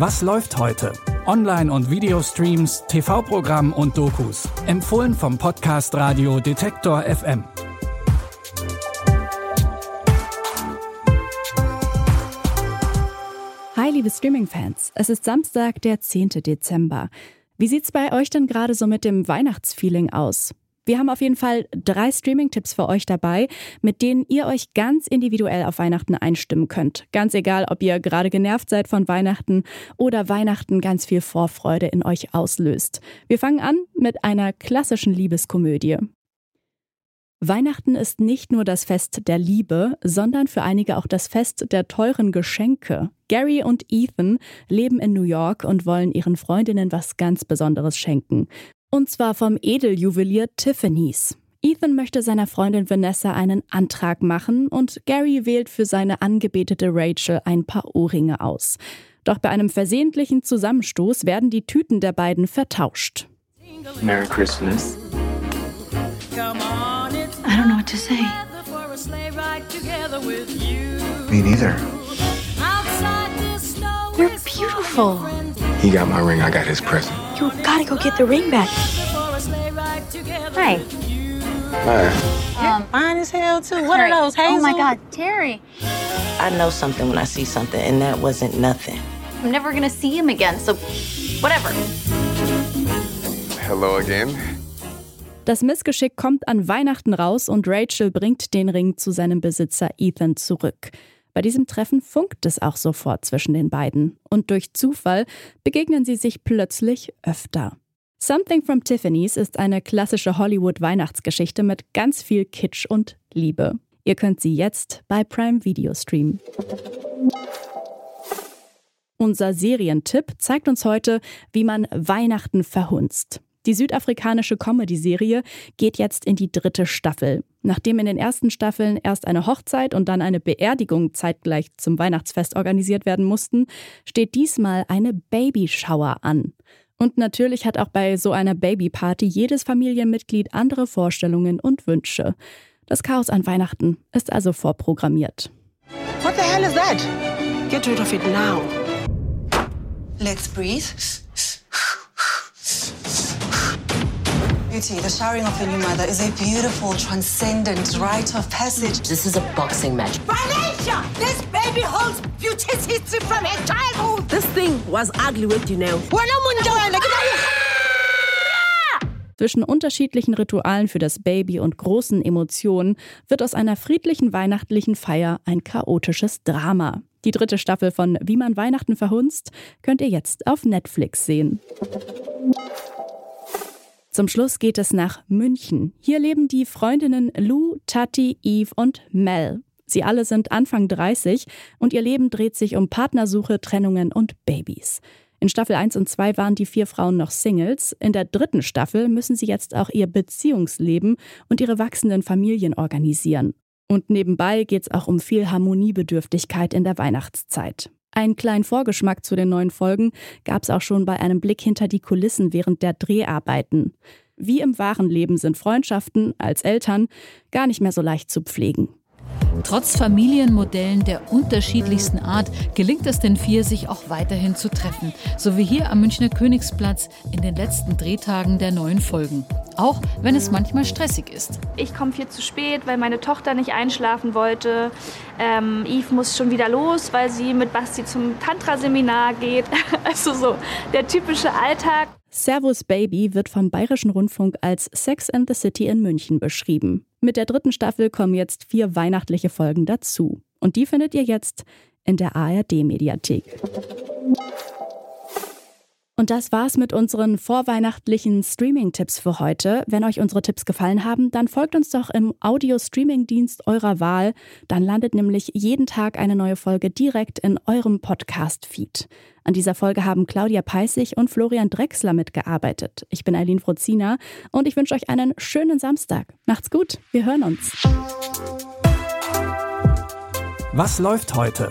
Was läuft heute? Online- und Videostreams, TV-Programm und Dokus. Empfohlen vom Podcast Radio Detektor FM. Hi, liebe Streaming-Fans. Es ist Samstag, der 10. Dezember. Wie sieht's bei euch denn gerade so mit dem Weihnachtsfeeling aus? Wir haben auf jeden Fall drei Streaming-Tipps für euch dabei, mit denen ihr euch ganz individuell auf Weihnachten einstimmen könnt. Ganz egal, ob ihr gerade genervt seid von Weihnachten oder Weihnachten ganz viel Vorfreude in euch auslöst. Wir fangen an mit einer klassischen Liebeskomödie. Weihnachten ist nicht nur das Fest der Liebe, sondern für einige auch das Fest der teuren Geschenke. Gary und Ethan leben in New York und wollen ihren Freundinnen was ganz Besonderes schenken. Und zwar vom Edeljuwelier Tiffany's. Ethan möchte seiner Freundin Vanessa einen Antrag machen und Gary wählt für seine angebetete Rachel ein paar Ohrringe aus. Doch bei einem versehentlichen Zusammenstoß werden die Tüten der beiden vertauscht. Merry Christmas. I don't know what to say. Me neither. You're beautiful. He got my ring, I got his present. You gotta go get the ring back. Hi. Hi. Fine as hell too. What Terry. are those? Hazel? Oh my God, Terry. I know something when I see something, and that wasn't nothing. I'm never gonna see him again, so whatever. Hello again. Das Missgeschick kommt an Weihnachten raus und Rachel bringt den Ring zu seinem Besitzer Ethan zurück. Bei diesem Treffen funkt es auch sofort zwischen den beiden. Und durch Zufall begegnen sie sich plötzlich öfter. Something from Tiffany's ist eine klassische Hollywood-Weihnachtsgeschichte mit ganz viel Kitsch und Liebe. Ihr könnt sie jetzt bei Prime Video streamen. Unser Serientipp zeigt uns heute, wie man Weihnachten verhunzt. Die südafrikanische Comedy-Serie geht jetzt in die dritte Staffel. Nachdem in den ersten Staffeln erst eine Hochzeit und dann eine Beerdigung zeitgleich zum Weihnachtsfest organisiert werden mussten, steht diesmal eine Babyshower an. Und natürlich hat auch bei so einer Babyparty jedes Familienmitglied andere Vorstellungen und Wünsche. Das Chaos an Weihnachten ist also vorprogrammiert. What the hell is that? Get rid of it now. Let's breathe. Beauty, the showering of your new mother is a beautiful, transcendent rite of passage. This is a boxing match. Valencia! This baby holds beauty's history from her childhood. This thing was ugly with you now. Zwischen unterschiedlichen Ritualen für das Baby und großen Emotionen wird aus einer friedlichen weihnachtlichen Feier ein chaotisches Drama. Die dritte Staffel von Wie man Weihnachten verhunzt könnt ihr jetzt auf Netflix sehen. Zum Schluss geht es nach München. Hier leben die Freundinnen Lou, Tati, Eve und Mel. Sie alle sind Anfang 30 und ihr Leben dreht sich um Partnersuche, Trennungen und Babys. In Staffel 1 und 2 waren die vier Frauen noch Singles. In der dritten Staffel müssen sie jetzt auch ihr Beziehungsleben und ihre wachsenden Familien organisieren. Und nebenbei geht es auch um viel Harmoniebedürftigkeit in der Weihnachtszeit. Einen kleinen Vorgeschmack zu den neuen Folgen gab es auch schon bei einem Blick hinter die Kulissen während der Dreharbeiten. Wie im wahren Leben sind Freundschaften als Eltern gar nicht mehr so leicht zu pflegen. Trotz Familienmodellen der unterschiedlichsten Art gelingt es den vier, sich auch weiterhin zu treffen. So wie hier am Münchner Königsplatz in den letzten Drehtagen der neuen Folgen. Auch wenn es manchmal stressig ist. Ich komme viel zu spät, weil meine Tochter nicht einschlafen wollte. Ähm, Eve muss schon wieder los, weil sie mit Basti zum Tantra-Seminar geht. Also so der typische Alltag. Servus Baby wird vom Bayerischen Rundfunk als Sex and the City in München beschrieben. Mit der dritten Staffel kommen jetzt vier weihnachtliche Folgen dazu. Und die findet ihr jetzt in der ARD-Mediathek. Und das war's mit unseren vorweihnachtlichen Streaming-Tipps für heute. Wenn euch unsere Tipps gefallen haben, dann folgt uns doch im Audio-Streaming-Dienst eurer Wahl. Dann landet nämlich jeden Tag eine neue Folge direkt in eurem Podcast-Feed. An dieser Folge haben Claudia Peissig und Florian Drexler mitgearbeitet. Ich bin Eileen Frozina und ich wünsche euch einen schönen Samstag. Macht's gut, wir hören uns. Was läuft heute?